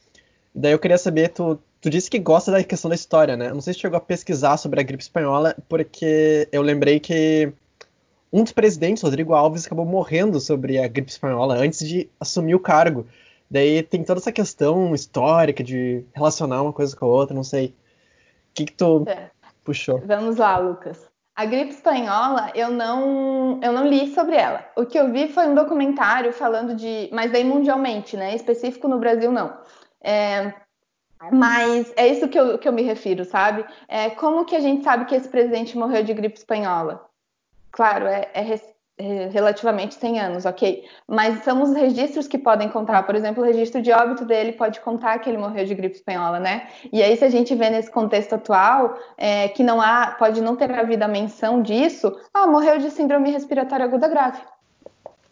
Daí eu queria saber, tu, tu disse que gosta da questão da história, né? Eu não sei se chegou a pesquisar sobre a gripe espanhola, porque eu lembrei que um dos presidentes, Rodrigo Alves, acabou morrendo sobre a gripe espanhola antes de assumir o cargo. Daí tem toda essa questão histórica de relacionar uma coisa com a outra, não sei. O que, que tu é. puxou?
Vamos lá, Lucas. A gripe espanhola, eu não, eu não li sobre ela. O que eu vi foi um documentário falando de. Mas daí mundialmente, né? Específico no Brasil, não. É, mas é isso que eu, que eu me refiro, sabe? É, como que a gente sabe que esse presidente morreu de gripe espanhola? claro, é, é, relativamente 100 anos, ok? Mas são os registros que podem contar. Por exemplo, o registro de óbito dele pode contar que ele morreu de gripe espanhola, né? E aí, se a gente vê nesse contexto atual, é, que não há, pode não ter havido a menção disso, ah, morreu de síndrome respiratória aguda grave,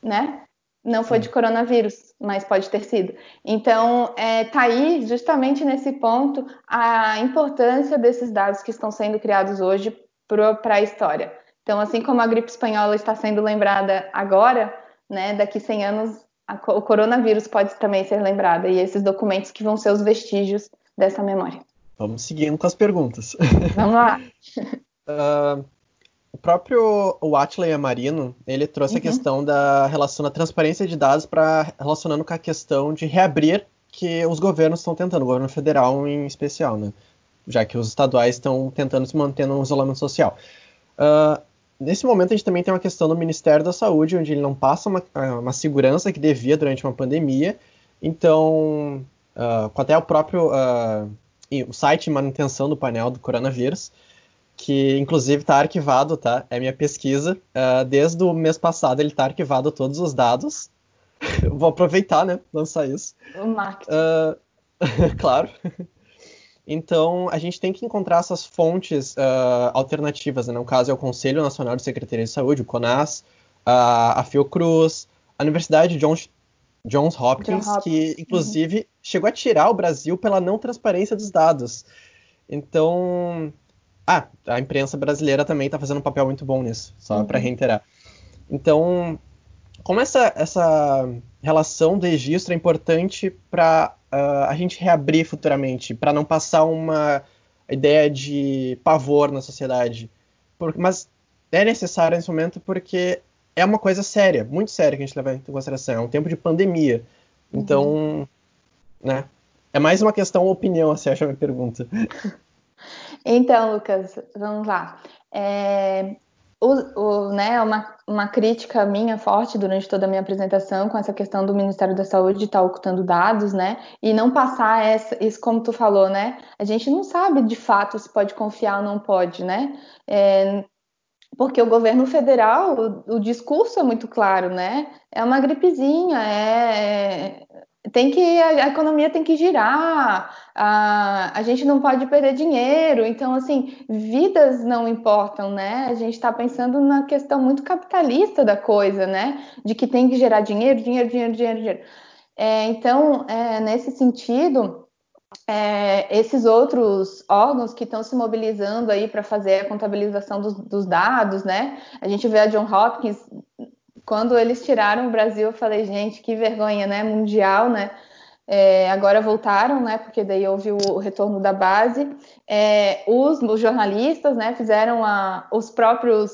né? Não foi de coronavírus, mas pode ter sido. Então, é, tá aí justamente nesse ponto a importância desses dados que estão sendo criados hoje para a história. Então, assim como a gripe espanhola está sendo lembrada agora, né, daqui 100 anos a, o coronavírus pode também ser lembrado e esses documentos que vão ser os vestígios dessa memória.
Vamos seguindo com as perguntas.
Vamos lá.
uh, o próprio o Amarino, ele trouxe uhum. a questão da relação da transparência de dados para relacionando com a questão de reabrir que os governos estão tentando, o governo federal em especial, né? Já que os estaduais estão tentando se manter no isolamento social. Uh, nesse momento a gente também tem uma questão do Ministério da Saúde, onde ele não passa uma, uma segurança que devia durante uma pandemia. Então, uh, até o próprio uh, o site de manutenção do painel do coronavírus, que inclusive está arquivado, tá? É minha pesquisa. Uh, desde o mês passado ele está arquivado todos os dados. Vou aproveitar, né? Lançar isso.
O marketing.
claro. Então, a gente tem que encontrar essas fontes uh, alternativas. Né? No caso, é o Conselho Nacional de Secretaria de Saúde, o CONAS, a, a Fiocruz, a Universidade Johns, Johns Hopkins, John Hopkins. que inclusive uhum. chegou a tirar o Brasil pela não transparência dos dados. Então, ah, a imprensa brasileira também está fazendo um papel muito bom nisso, só uhum. para reiterar. Então, como essa, essa relação do registro é importante para uh, a gente reabrir futuramente, para não passar uma ideia de pavor na sociedade. Por, mas é necessário nesse momento porque é uma coisa séria, muito séria que a gente leva em consideração. É um tempo de pandemia. Então, uhum. né? É mais uma questão opinião, você acha a minha pergunta.
Então, Lucas, vamos lá. É, o, o, né, uma, uma crítica minha forte durante toda a minha apresentação com essa questão do Ministério da Saúde estar tá ocultando dados, né, e não passar essa, isso como tu falou, né, a gente não sabe de fato se pode confiar ou não pode, né, é, porque o governo federal, o, o, discurso é muito claro, né, é uma gripezinha, é, tem que a, economia tem que girar, a, a gente não pode perder dinheiro, então assim, vidas não importam, né? A gente está pensando na questão muito capitalista da coisa, né? De que tem que gerar dinheiro, dinheiro, dinheiro, dinheiro, dinheiro. É, então, é, nesse sentido, é, esses outros órgãos que estão se mobilizando aí para fazer a contabilização dos, dos, dados, né? A gente vê a John Hopkins quando eles tiraram o Brasil, eu falei, gente, que vergonha, né? Mundial, né? É, agora voltaram, né? Porque daí houve o retorno da base. É, os, os, jornalistas, né? Fizeram a, os próprios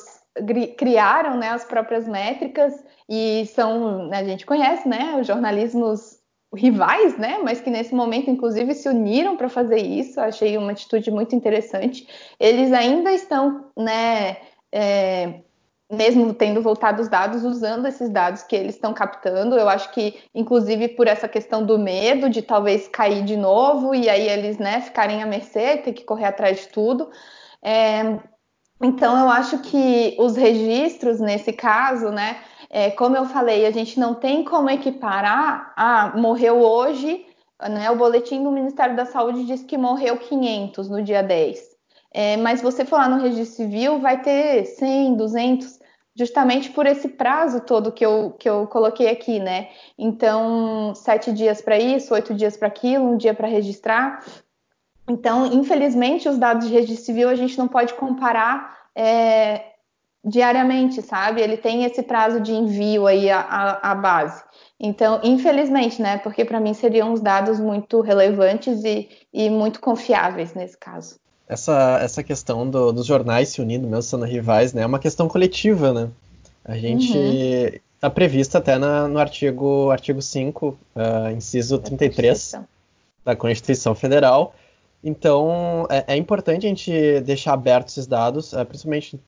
criaram, né? As próprias métricas e são, né, a gente conhece, né? Os jornalismos rivais, né? Mas que nesse momento, inclusive, se uniram para fazer isso. Achei uma atitude muito interessante. Eles ainda estão, né? É, mesmo tendo voltado os dados, usando esses dados que eles estão captando. Eu acho que, inclusive, por essa questão do medo de talvez cair de novo e aí eles né, ficarem à mercê, ter que correr atrás de tudo. É, então, eu acho que os registros, nesse caso, né, é, como eu falei, a gente não tem como equiparar, ah, morreu hoje, né, o boletim do Ministério da Saúde diz que morreu 500 no dia 10. É, mas você for lá no registro civil, vai ter 100, 200, justamente por esse prazo todo que eu, que eu coloquei aqui, né? Então, sete dias para isso, oito dias para aquilo, um dia para registrar. Então, infelizmente, os dados de registro civil a gente não pode comparar é, diariamente, sabe? Ele tem esse prazo de envio aí à, base. Então, infelizmente, né? Porque para mim seriam uns dados muito relevantes e, e muito confiáveis nesse caso
essa, essa questão do, dos jornais se unindo, mesmo sendo rivais, né, é uma questão coletiva, né? A gente está uhum. prevista até na, no artigo, artigo 5, uh, ah, inciso 33 da Constituição Federal. Então, é, é, importante a gente deixar abertos esses dados, uh, principalmente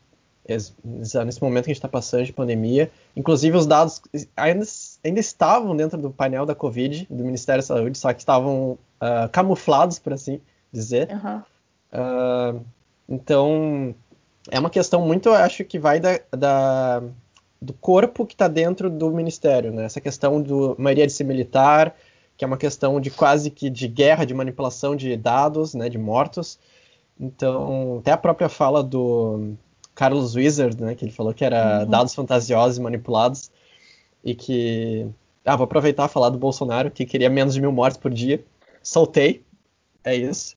nesse momento que a gente está passando de pandemia. Inclusive, os dados ainda, ainda estavam dentro do painel da Covid, do Ministério da Saúde, só que estavam uh, camuflados, por assim dizer. Uhum. Uh, então, é uma questão muito, eu acho que vai da, da, do corpo que está dentro do ministério, né? Essa questão do maioria de ser militar, que é uma questão de quase que de guerra, de manipulação de dados, né, de mortos. Então, até a própria fala do Carlos Wizard, né, que ele falou que era uhum. dados fantasiosos e manipulados, e que... Ah, vou aproveitar e falar do Bolsonaro, que queria menos de mil mortes por dia. Soltei. É isso.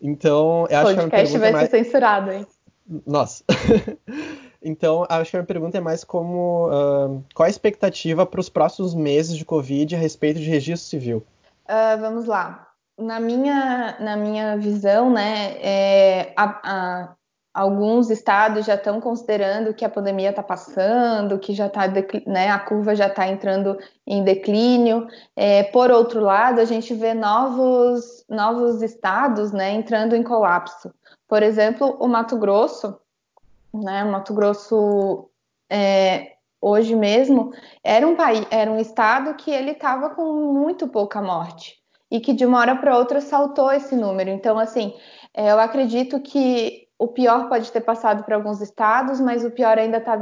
Então, eu acho que é
uma pergunta vai mais... ser censurado, hein?
Nossa. então, acho que a minha pergunta é mais como uh, qual a expectativa para os próximos meses de Covid a respeito de registro civil?
Uh, vamos lá. Na minha, na minha visão, né, é, a, a, alguns estados já estão considerando que a pandemia está passando, que já está, né, a curva já está entrando em declínio. É, por outro lado, a gente vê novos, novos estados, né, entrando em colapso. Por exemplo, o Mato Grosso, né, o Mato Grosso é, hoje mesmo era um país, era um estado que ele estava com muito pouca morte e que de uma hora para outra saltou esse número. Então, assim, é, eu acredito que o pior pode ter passado para alguns estados, mas o pior ainda está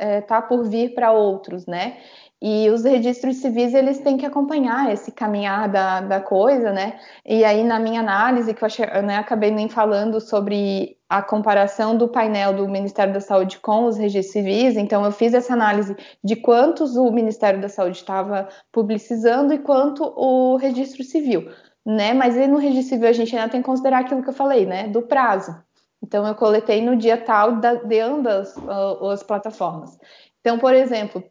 é, tá por vir para outros, né? E os registros civis eles têm que acompanhar esse caminhar da, da coisa, né? E aí na minha análise que eu achei, né, acabei nem falando sobre a comparação do painel do Ministério da Saúde com os registros civis, então eu fiz essa análise de quantos o Ministério da Saúde estava publicizando e quanto o registro civil, né? Mas no registro civil a gente ainda tem que considerar aquilo que eu falei, né? Do prazo. Então, eu coletei no dia tal de ambas uh, as plataformas. Então, por exemplo,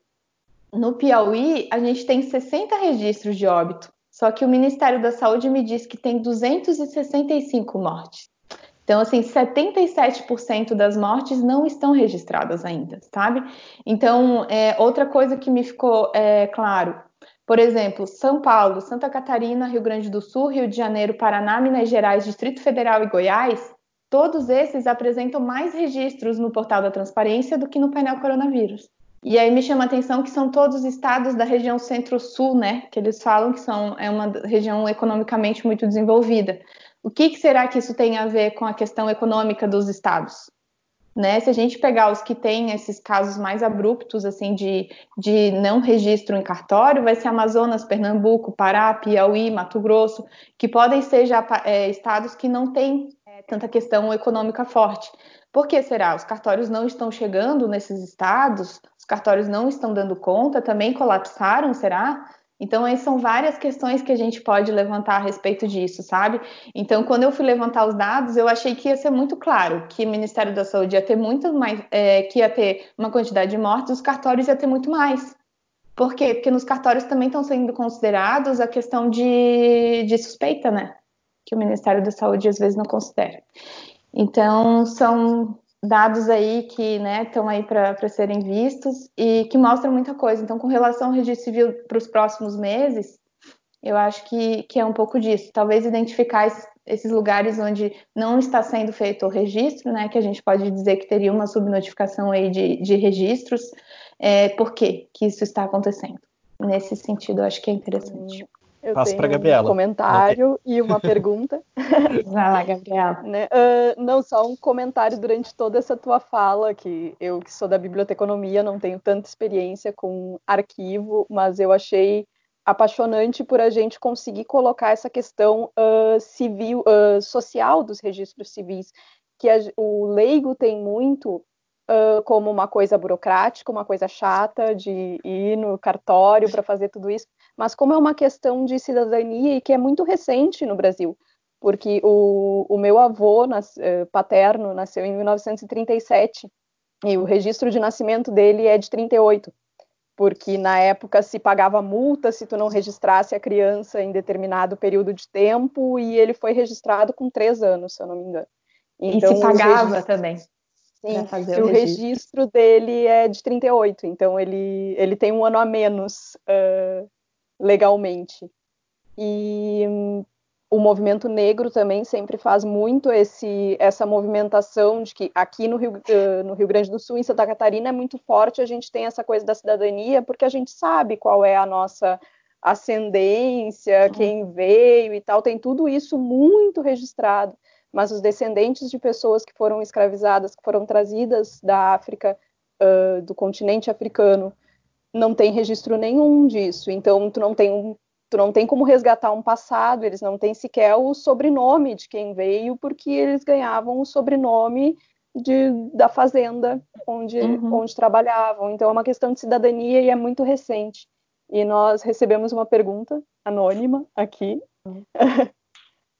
no Piauí, a gente tem 60 registros de óbito, só que o Ministério da Saúde me diz que tem 265 mortes. Então, assim, 77% das mortes não estão registradas ainda, sabe? Então, é, outra coisa que me ficou é, claro, por exemplo, São Paulo, Santa Catarina, Rio Grande do Sul, Rio de Janeiro, Paraná, Minas Gerais, Distrito Federal e Goiás todos esses apresentam mais registros no portal da transparência do que no painel coronavírus. E aí me chama a atenção que são todos estados da região centro-sul, né? Que eles falam que são, é uma região economicamente muito desenvolvida. O que, que será que isso tem a ver com a questão econômica dos estados? Né? Se a gente pegar os que têm esses casos mais abruptos, assim, de, de não registro em cartório, vai ser Amazonas, Pernambuco, Pará, Piauí, Mato Grosso, que podem ser já é, estados que não têm tanta questão econômica forte. Por que será? Os cartórios não estão chegando nesses estados? Os cartórios não estão dando conta? Também colapsaram, será? Então, aí são várias questões que a gente pode levantar a respeito disso, sabe? Então, quando eu fui levantar os dados, eu achei que ia ser muito claro que o Ministério da Saúde ia ter muito mais, é, que ia ter uma quantidade de mortes, os cartórios ia ter muito mais. Por quê? Porque nos cartórios também estão sendo considerados a questão de, de suspeita, né? Que o Ministério da Saúde às vezes não considera. Então, são dados aí que né, estão aí para serem vistos e que mostram muita coisa. Então, com relação ao registro civil para os próximos meses, eu acho que, que é um pouco disso. Talvez identificar esses, esses, lugares onde não está sendo feito o registro, né, que a gente pode dizer que teria uma subnotificação aí de, de registros. É, por que isso está acontecendo? Nesse sentido, eu acho que é interessante.
Eu Passo para Gabriela. Um comentário e uma pergunta.
Vai lá, Gabriela.
né? uh, não, só um comentário durante toda essa tua fala, que eu que sou da biblioteconomia não tenho tanta experiência com arquivo, mas eu achei apaixonante por a gente conseguir colocar essa questão uh, civil, uh, social dos registros civis, que a, o leigo tem muito uh, como uma coisa burocrática, uma coisa chata de ir no cartório para fazer tudo isso, mas como é uma questão de cidadania e que é muito recente no Brasil, porque o, o meu avô nas, uh, paterno nasceu em 1937 e o registro de nascimento dele é de 38 porque na época se pagava multa se tu não registrasse a criança em determinado período de tempo, e ele foi registrado com três anos, se eu não me engano.
Então, e se pagava registro... também.
Sim, fazer o, o registro. registro. dele é de 38, então ele, ele tem um ano a menos uh, legalmente. E um, o movimento negro também sempre faz muito esse, essa movimentação de que aqui no Rio, uh, no Rio Grande do Sul, em Santa Catarina, é muito forte, a gente tem essa coisa da cidadania, porque a gente sabe qual é a nossa ascendência, quem veio e tal, tem tudo isso muito registrado mas os descendentes de pessoas que foram escravizadas, que foram trazidas da África uh, do continente africano não tem registro nenhum disso. Então, tu não tem um, tu não tem como resgatar um passado, eles não têm sequer o sobrenome de quem veio, porque eles ganhavam o sobrenome de, da fazenda onde, uhum. onde trabalhavam. Então, é uma questão de cidadania e é muito recente. E nós recebemos uma pergunta anônima aqui. Uhum.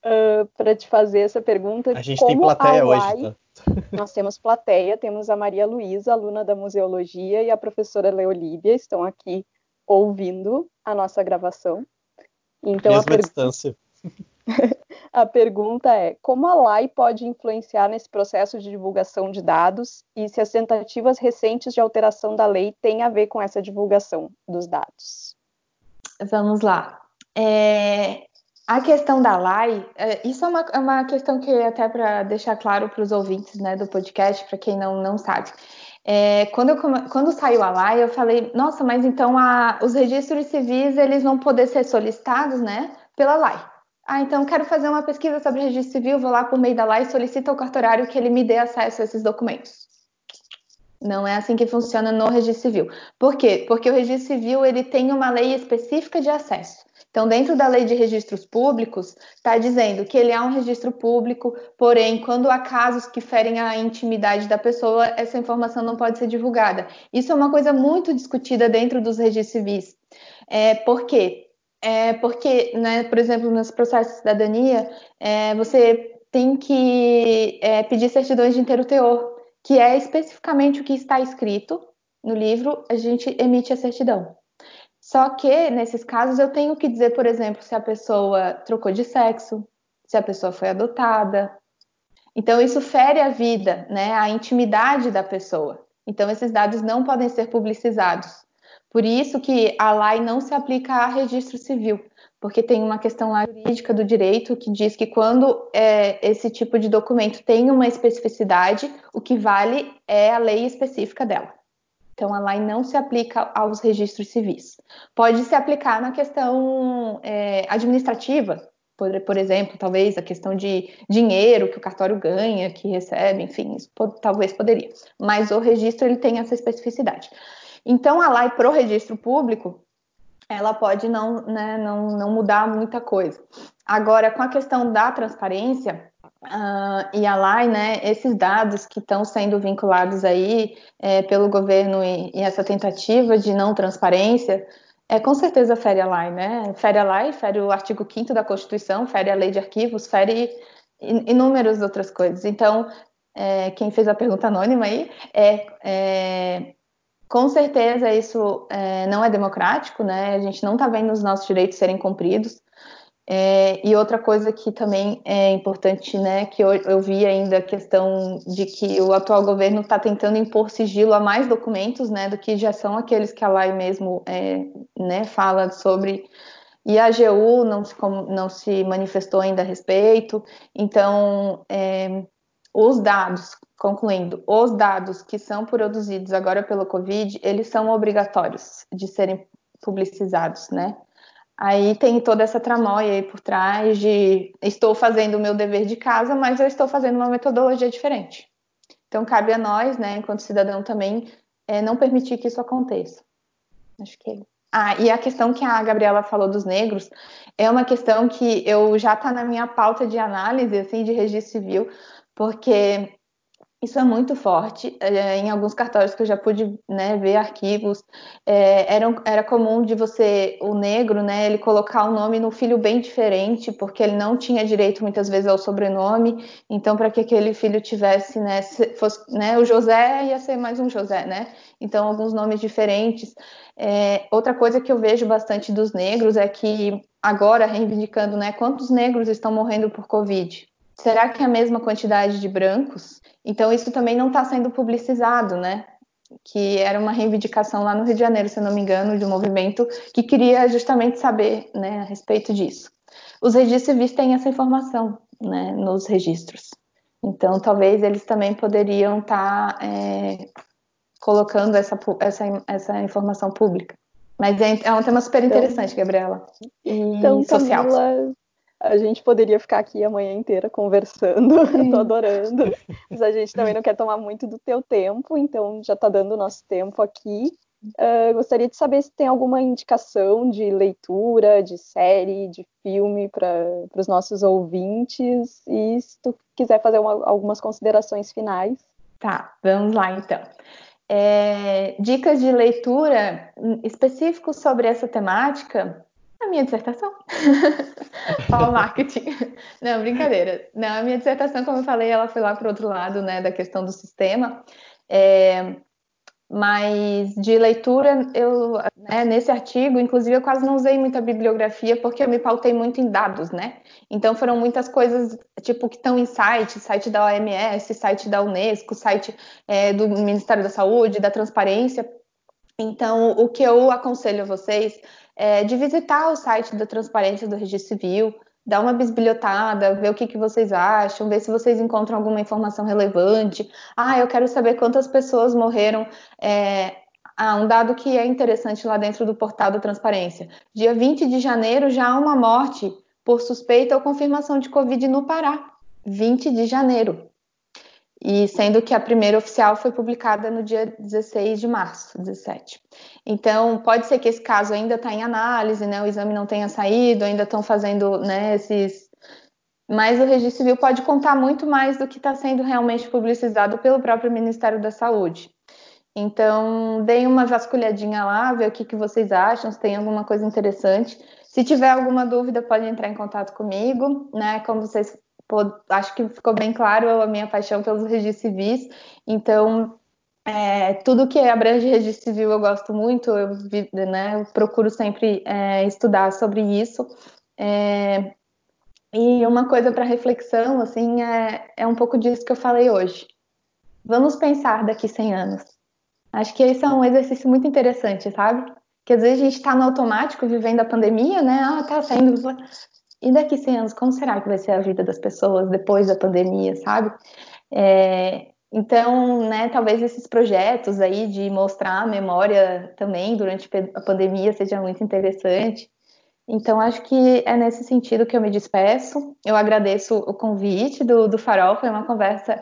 uh, para te fazer essa pergunta.
A gente tem plateia hoje. Tá?
Nós temos plateia, temos a Maria Luísa, aluna da museologia, e a professora Leolíbia estão aqui ouvindo a nossa gravação.
Então, Mesma a per... distância.
a pergunta é: como a LAI pode influenciar nesse processo de divulgação de dados e se as tentativas recentes de alteração da lei têm a ver com essa divulgação dos dados?
Vamos lá. É, a questão da LAI, é, isso é uma, é uma questão que até para deixar claro para os ouvintes né, do podcast, para quem não, não sabe. É, quando, eu, quando saiu a LAI, eu falei, nossa, mas então a, os registros civis eles vão poder ser solicitados né, pela LAI. Ah, então quero fazer uma pesquisa sobre registro civil, vou lá por meio da LAI e solicito ao cartorário que ele me dê acesso a esses documentos. Não é assim que funciona no registro civil. Por quê? Porque o registro civil ele tem uma lei específica de acesso. Então, dentro da lei de registros públicos, está dizendo que ele é um registro público, porém, quando há casos que ferem a intimidade da pessoa, essa informação não pode ser divulgada. Isso é uma coisa muito discutida dentro dos registros civis. É, por quê? É porque, né, por exemplo, nos processos de cidadania, é, você tem que é, pedir certidões de inteiro teor, que é especificamente o que está escrito no livro, a gente emite a certidão. Só que, nesses casos, eu tenho que dizer, por exemplo, se a pessoa trocou de sexo, se a pessoa foi adotada. Então, isso fere a vida, né, a intimidade da pessoa. Então, esses dados não podem ser publicizados. Por isso que a lei não se aplica a registro civil, porque tem uma questão lá jurídica do direito que diz que quando é, esse tipo de documento tem uma especificidade, o que vale é a lei específica dela. Então, a lei não se aplica aos registros civis. Pode se aplicar na questão é, administrativa, por, por, exemplo, talvez a questão de dinheiro que o cartório ganha, que recebe, enfim, isso talvez poderia. Mas o registro ele tem essa especificidade. Então, a lei para o registro público, ela pode não, né, não, não mudar muita coisa. Agora, com a questão da transparência, Uh, e a LAI, né, esses dados que estão sendo vinculados aí é, pelo governo e, e, essa tentativa de não transparência, é, com certeza fere a LAI, né? Fere a LAI, fere o artigo 5 da Constituição, fere a lei de arquivos, fere inúmeras outras coisas. Então, é, quem fez a pergunta anônima aí, é, é com certeza isso é, não é democrático, né? A gente não está vendo os nossos direitos serem cumpridos. É, e outra coisa que também é importante, né, que eu, eu vi ainda a questão de que o atual governo está tentando impor sigilo a mais documentos, né, do que já são aqueles que a lei mesmo, é, né, fala sobre. E a AGU não se, não se manifestou ainda a respeito. Então, é, os dados, concluindo, os dados que são produzidos agora pelo Covid, eles são obrigatórios de serem publicizados, né? Aí tem toda essa tramóia aí por trás de estou fazendo o meu dever de casa, mas eu estou fazendo uma metodologia diferente. Então cabe a nós, né, enquanto cidadão também, é, não permitir que isso aconteça. Acho que. Ah, e a questão que a Gabriela falou dos negros é uma questão que eu já está na minha pauta de análise, assim, de registro civil, porque isso é muito forte. É, em alguns cartórios que eu já pude né, ver arquivos, é, era, era comum de você, o negro, né, ele colocar o um nome no filho bem diferente, porque ele não tinha direito muitas vezes ao sobrenome. Então, para que aquele filho tivesse, né, fosse, né, o José ia ser mais um José, né? Então, alguns nomes diferentes. É, outra coisa que eu vejo bastante dos negros é que agora reivindicando, né, quantos negros estão morrendo por Covid? Será que é a mesma quantidade de brancos? Então, isso também não está sendo publicizado, né? Que era uma reivindicação lá no Rio de Janeiro, se eu não me engano, de um movimento que queria justamente saber né, a respeito disso. Os registros civis têm essa informação né, nos registros. Então, talvez eles também poderiam estar tá, é, colocando essa, essa, essa informação pública. Mas é, é um tema super então interessante, então, Gabriela.
E então, social. Camila, A gente poderia ficar aqui a manhã inteira conversando, tô adorando, mas a gente também não quer tomar muito do teu tempo, então já tá dando o nosso tempo aqui. Uh, gostaria de saber se tem alguma indicação de leitura, de série, de filme para os nossos ouvintes e se tu quiser fazer uma, algumas considerações finais.
Tá, vamos lá então. É, dicas de leitura específicos sobre essa temática, a minha dissertação. Qual marketing? Não, brincadeira. Não, a minha dissertação, como eu falei, ela foi lá para o outro lado, né, da questão do sistema. É, mas de leitura, eu, né, nesse artigo, inclusive, eu quase não usei muita bibliografia porque eu me pautei muito em dados, né? Então foram muitas coisas, tipo, que estão em site, site da OMS, site da Unesco, site é, do Ministério da Saúde, da Transparência. Então, o que eu aconselho a vocês é de visitar o site da Transparência do Registro Civil, dar uma bisbilhotada, ver o que, que vocês acham, ver se vocês encontram alguma informação relevante. Ah, eu quero saber quantas pessoas morreram. É... Ah, um dado que é interessante lá dentro do portal da transparência. Dia 20 de janeiro já há uma morte por suspeita ou confirmação de Covid no Pará. 20 de janeiro e sendo que a primeira oficial foi publicada no dia 16 de março, 17. Então, pode ser que esse caso ainda está em análise, né, o exame não tenha saído, ainda estão fazendo né, esses. Mas o registro civil pode contar muito mais do que está sendo realmente publicizado pelo próprio Ministério da Saúde. Então, deem uma vasculhadinha lá, ver o que, que vocês acham, se tem alguma coisa interessante. Se tiver alguma dúvida, pode entrar em contato comigo, né? Como vocês acho que ficou bem claro a minha paixão pelos registros civis. Então, é, tudo que abrange registro civil eu gosto muito, eu, né, eu procuro sempre é, estudar sobre isso. É, e uma coisa para reflexão, assim, é, é um pouco disso que eu falei hoje. Vamos pensar daqui 100 anos. Acho que esse é um exercício muito interessante, sabe? Que às vezes a gente está no automático vivendo a pandemia, né? Ah, tá saindo e daqui 100 anos, como será que vai ser a vida das pessoas depois da pandemia, sabe? É, então, né, talvez esses projetos aí de mostrar a memória também durante a pandemia seja muito interessante. Então, acho que é nesse sentido que eu me despeço. Eu agradeço o convite do, do Farol, foi uma conversa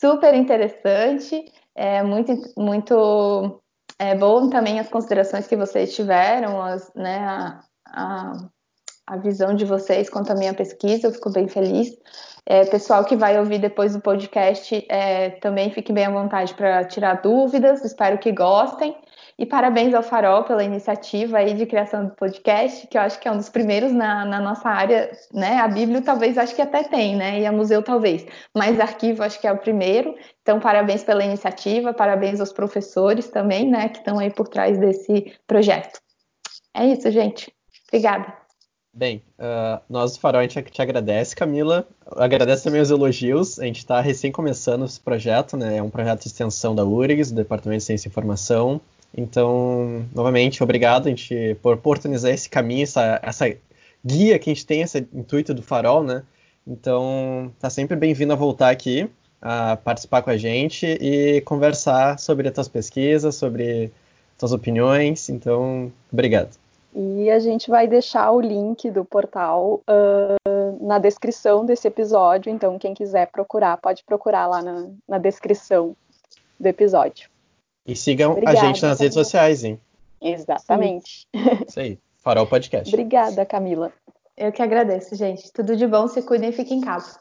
super interessante, é muito, muito é, bom também as considerações que vocês tiveram, as, né, a, a a visão de vocês quanto à minha pesquisa, eu fico bem feliz. É, pessoal que vai ouvir depois do podcast, é, também fique bem à vontade para tirar dúvidas, espero que gostem. E parabéns ao Farol pela iniciativa aí de criação do podcast, que eu acho que é um dos primeiros na, na nossa área, né? A Bíblia talvez acho que até tem, né? E a Museu talvez, mas arquivo acho que é o primeiro. Então, parabéns pela iniciativa, parabéns aos professores também, né? Que estão aí por trás desse projeto. É isso, gente. Obrigada.
Bem, uh, nós do Farol a gente te agradece, Camila. Agradece também os elogios. A gente está recém começando esse projeto, né? É um projeto de extensão da URGS, do Departamento de Ciência e Informação. Então, novamente, obrigado a gente por oportunizar esse caminho, essa, essa guia que a gente tem, esse intuito do Farol, né? Então, tá sempre bem-vindo a voltar aqui, a participar com a gente e conversar sobre as tuas pesquisas, sobre tuas opiniões. Então, obrigado.
E a gente vai deixar o link do portal uh, na descrição desse episódio. Então, quem quiser procurar, pode procurar lá na, na descrição do episódio.
E sigam Obrigada, a gente nas Camila. redes sociais, hein?
Exatamente.
Isso aí. Farol Podcast.
Obrigada, Camila.
Eu que agradeço, gente. Tudo de bom, se cuidem e fiquem em casa.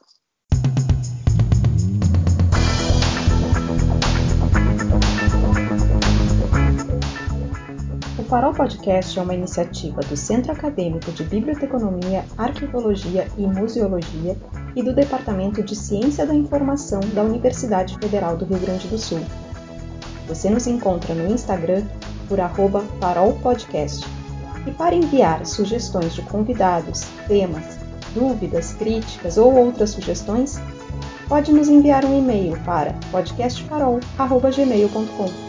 Farol Podcast é uma iniciativa do Centro Acadêmico de Biblioteconomia, Arquivologia e Museologia e do Departamento de Ciência da Informação da Universidade Federal do Rio Grande do Sul. Você nos encontra no Instagram por arroba farolpodcast. E para enviar sugestões de convidados, temas, dúvidas, críticas ou outras sugestões, pode nos enviar um e-mail para podcastfarol.gmail.com.